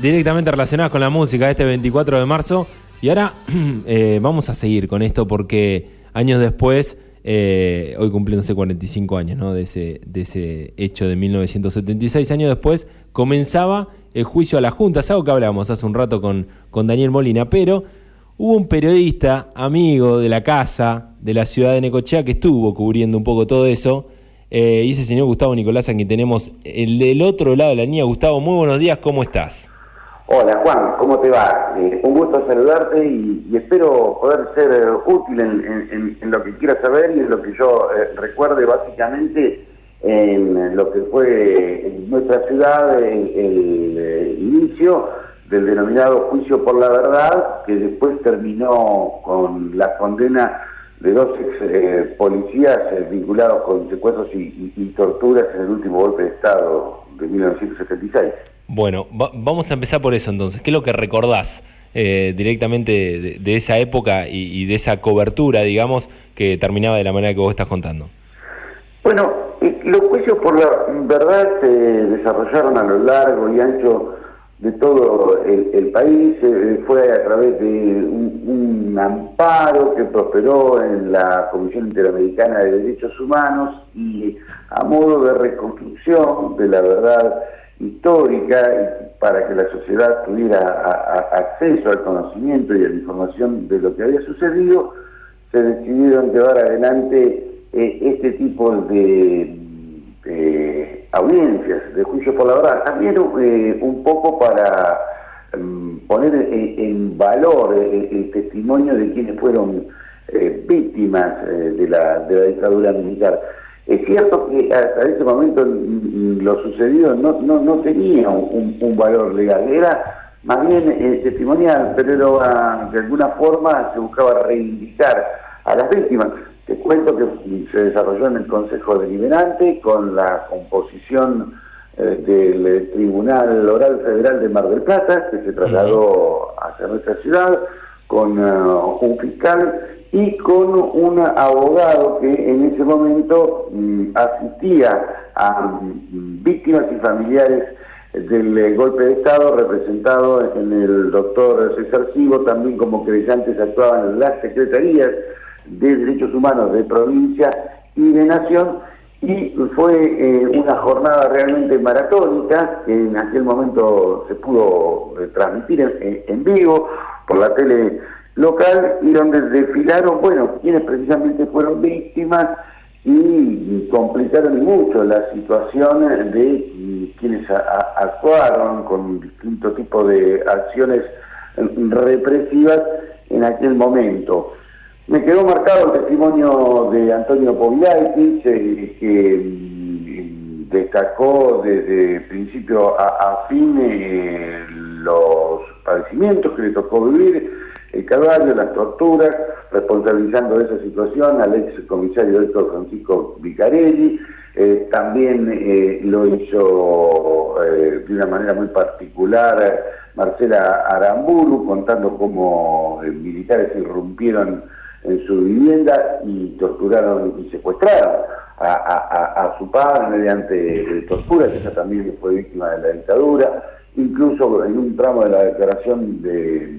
directamente relacionadas con la música este 24 de marzo. Y ahora eh, vamos a seguir con esto porque años después, eh, hoy cumpliéndose 45 años ¿no? de, ese, de ese hecho de 1976, años después comenzaba el juicio a la Junta. Es algo que hablábamos hace un rato con, con Daniel Molina, pero hubo un periodista, amigo de la casa, de la ciudad de Necochea, que estuvo cubriendo un poco todo eso. Eh, y ese señor Gustavo Nicolás, a quien tenemos el del otro lado de la línea. Gustavo, muy buenos días, ¿cómo estás? Hola Juan, ¿cómo te va? Eh, un gusto saludarte y, espero poder ser eh, útil en, lo que quieras saber y en lo que yo eh, recuerde básicamente en lo que fue en nuestra ciudad el, inicio del denominado juicio por la verdad, que después terminó con la condena de dos ex policías vinculados con secuestros y torturas en el último golpe de Estado de 1976. Bueno, vamos a empezar por eso entonces. ¿Qué es lo que recordás eh, directamente de, esa época y, de esa cobertura, digamos, que terminaba de la manera que vos estás contando? Bueno, eh, los juicios por la verdad se desarrollaron a lo largo y ancho de todo el, país. Eh, fue a través de un, amparo que prosperó en la Comisión Interamericana de Derechos Humanos y a modo de reconstrucción de la verdad histórica para que la sociedad tuviera acceso al conocimiento y a la información de lo que había sucedido, se decidieron llevar adelante eh, este tipo de, audiencias, de juicio por la verdad, también eh, un poco para mm, poner en, valor el, testimonio de quienes fueron eh, víctimas de la, de la dictadura militar. Es cierto que hasta ese momento lo sucedido no, no, no tenía un, valor legal, era más bien eh, testimonial, pero de alguna forma se buscaba reivindicar a las víctimas. Te cuento que se desarrolló en el Consejo Deliberante con la composición eh, del Tribunal Oral Federal de Mar del Plata, que se trasladó hacia nuestra ciudad, con uh, un fiscal y con un abogado que en ese momento mm, asistía a mm, víctimas y familiares del eh, golpe de Estado, representado en el doctor César Sigo, también como creyentes actuaban en las secretarías de Derechos Humanos de provincia y de nación, y fue eh, una jornada realmente maratónica, que en aquel momento se pudo eh, transmitir en vivo por la tele local y donde desfilaron, bueno, quienes precisamente fueron víctimas y complicaron mucho la situación de quienes actuaron con distintos tipos de acciones represivas en aquel momento. Me quedó marcado el testimonio de Antonio Povilaitis, eh, que mm, destacó desde principio a, fin eh, los padecimientos que le tocó vivir, el caballo, las torturas, responsabilizando esa situación al ex comisario Héctor Francisco Vicarelli, eh, también lo hizo de una manera muy particular Marcela Aramburu, contando cómo militares irrumpieron en su vivienda y torturaron y secuestraron a, su padre mediante torturas, ella también fue víctima de la dictadura, incluso en un tramo de la declaración de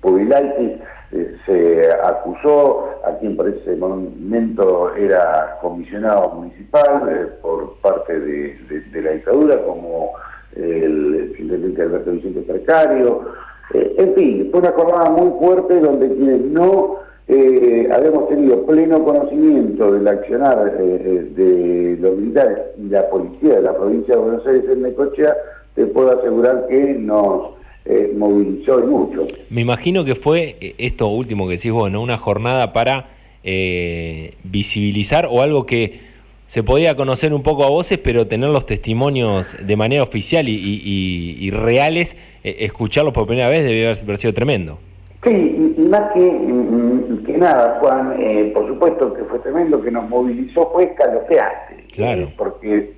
Pubilaitis eh, se acusó a quien por ese momento era comisionado municipal eh, por parte de, la dictadura, como el intendente Alberto Vicente Precario. Eh, en fin, fue una jornada muy fuerte donde quienes no habíamos tenido pleno conocimiento del accionar de los militares y la policía de la provincia de Buenos Aires en Necochea, te puedo asegurar que nos eh, movilizó mucho. Me imagino que fue eh, esto último que decís vos, ¿no? Una jornada para eh, visibilizar o algo que se podía conocer un poco a voces, pero tener los testimonios de manera oficial y, reales, escucharlos por primera vez debió haber sido tremendo. Sí, y, más que, mm, que nada, Juan, por supuesto que fue tremendo, que nos movilizó fue escalofriante. Claro. porque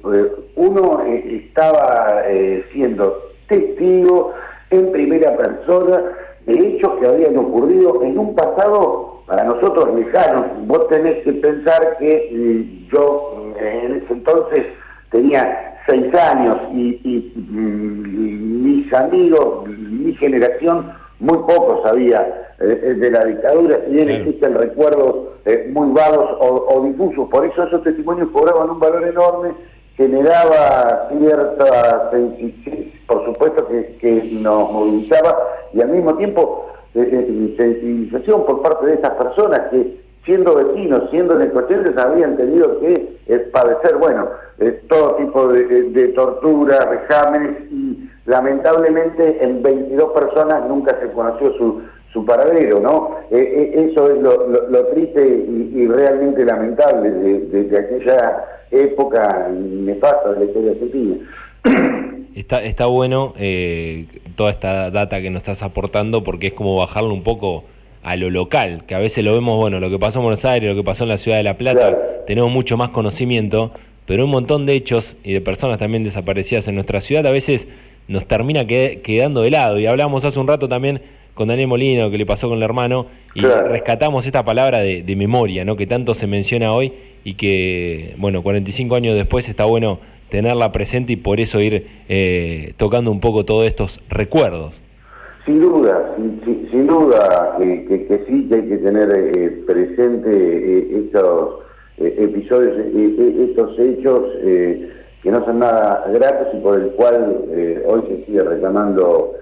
uno estaba siendo testigo en primera persona de hechos que habían ocurrido en un pasado para nosotros lejano. Vos tenés que pensar que eh, yo eh, en ese entonces tenía seis años y, mm, mis amigos, mi generación, muy poco sabía eh, de la dictadura, si bien existen recuerdos muy vagos o, difusos, por eso esos testimonios cobraban un valor enorme, generaba cierta por supuesto que, que nos movilizaba y al mismo tiempo sensibilización por parte de esas personas que siendo vecinos, siendo necocheses, habían tenido que eh, padecer, bueno, eh, todo tipo de, tortura, vejámenes y lamentablemente en 22 personas nunca se conoció su, su paradero, ¿no? Eh, eso es lo, triste y, realmente lamentable de, aquella época nefasta de la historia argentina. Está, está bueno toda esta data que nos estás aportando porque es como bajarlo un poco a lo local, que a veces lo vemos, bueno, lo que pasó en Buenos Aires, lo que pasó en la ciudad de La Plata, tenemos mucho más conocimiento, pero un montón de hechos y de personas también desaparecidas en nuestra ciudad a veces nos termina quedando de lado. Y hablamos hace un rato también con Daniel Molino, que le pasó con el hermano, y rescatamos esta palabra de, memoria, ¿no? que tanto se menciona hoy y que, bueno, 45 años después está bueno tenerla presente y por eso ir eh, tocando un poco todos estos recuerdos. Sin duda, sin, duda que, sí que hay que tener eh, presente eh, estos eh, episodios, estos hechos que no son nada gratos y por el cual hoy se sigue reclamando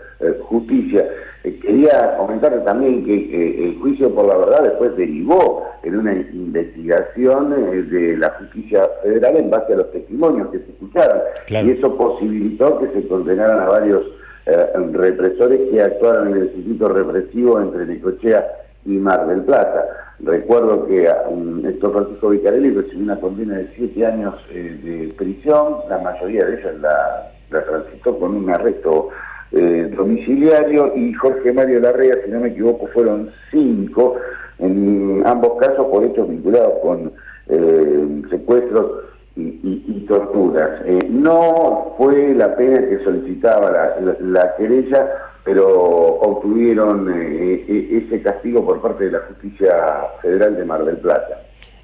justicia. quería comentar también que el juicio por la verdad después derivó en una investigación de la justicia federal en base a los testimonios que se escucharon y eso posibilitó que se condenaran a varios eh, represores que actuaron en el circuito represivo entre Necochea y Mar del Plata. Recuerdo que um, Héctor Francisco Vicarelli recibió una condena de siete años eh, de prisión, la mayoría de ellas la, transitó con un arresto eh, domiciliario. Y Jorge Mario Larrea, si no me equivoco, fueron cinco, en ambos casos por hechos vinculados con secuestros y, torturas. Eh, no fue la pena que solicitaba la, querella, pero obtuvieron eh, e, ese castigo por parte de la Justicia Federal de Mar del Plata.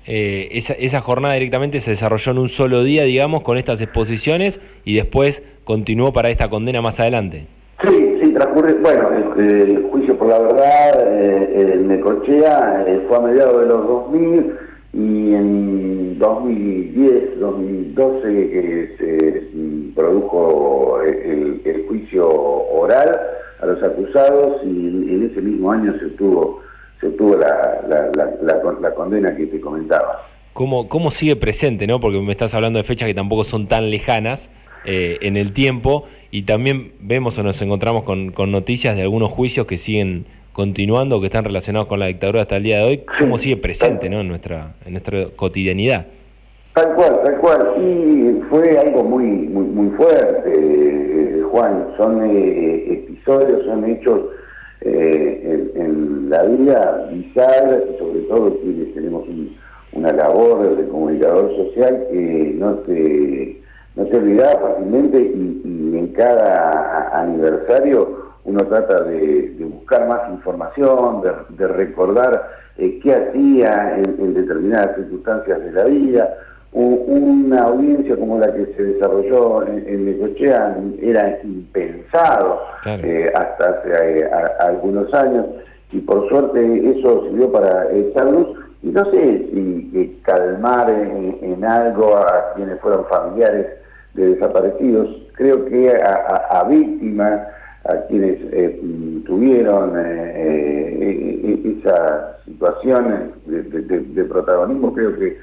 Eh, esa, esa, jornada directamente se desarrolló en un solo día, digamos, con estas exposiciones y después continuó para esta condena más adelante. Sí, sí, transcurre, bueno, el, juicio por la verdad en Necochea fue a mediados de los 2000 y en 2010, 2012 que se produjo el, juicio oral a los acusados y en ese mismo año se obtuvo, se obtuvo la, la, condena que te comentaba. ¿Cómo, ¿Cómo sigue presente, no? Porque me estás hablando de fechas que tampoco son tan lejanas eh, en el tiempo y también vemos o nos encontramos con, con noticias de algunos juicios que siguen continuando, que están relacionados con la dictadura hasta el día de hoy, ¿cómo sigue presente ¿no? en, nuestra, en nuestra cotidianidad? Tal cual, tal cual. Y fue algo muy, muy, muy fuerte, eh, Juan. Son eh, episodios, son hechos eh, en, la vida bizarra, sobre todo quienes tenemos una labor de comunicador social que no te, no te olvidas fácilmente y, y en cada aniversario uno trata de, buscar más información, de, recordar eh, qué hacía en, determinadas circunstancias de la vida. una audiencia como la que se desarrolló en, Necochea era impensado eh, hasta hace eh, algunos años y por suerte eso sirvió para echar luz y no sé si calmar en, algo a quienes fueron familiares de desaparecidos. Creo que a víctimas a quienes eh, tuvieron eh, eh, esa situación de, protagonismo, creo que,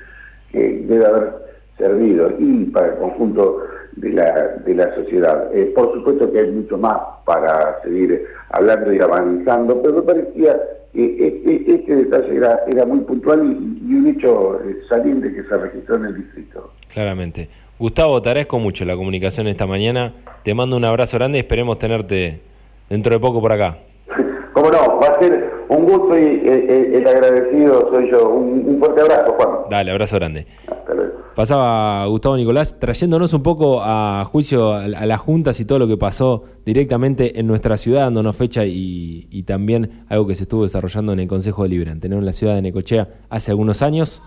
debe haber servido y para el conjunto de la, de la sociedad. por supuesto que hay mucho más para seguir hablando y avanzando, pero me parecía que este, detalle era, era muy puntual y, y un hecho saliente que se registró en el distrito. Claramente. Gustavo, te agradezco mucho la comunicación esta mañana. Te mando un abrazo grande y esperemos tenerte dentro de poco por acá. Cómo no, va a ser un gusto y eh, eh, el agradecido soy yo. Un, fuerte abrazo, Juan. Dale, abrazo grande. Pasaba Gustavo Nicolás trayéndonos un poco a juicio a, las juntas y todo lo que pasó directamente en nuestra ciudad, dándonos fecha y, y también algo que se estuvo desarrollando en el Consejo Deliberante, ¿no? en la ciudad de Necochea hace algunos años.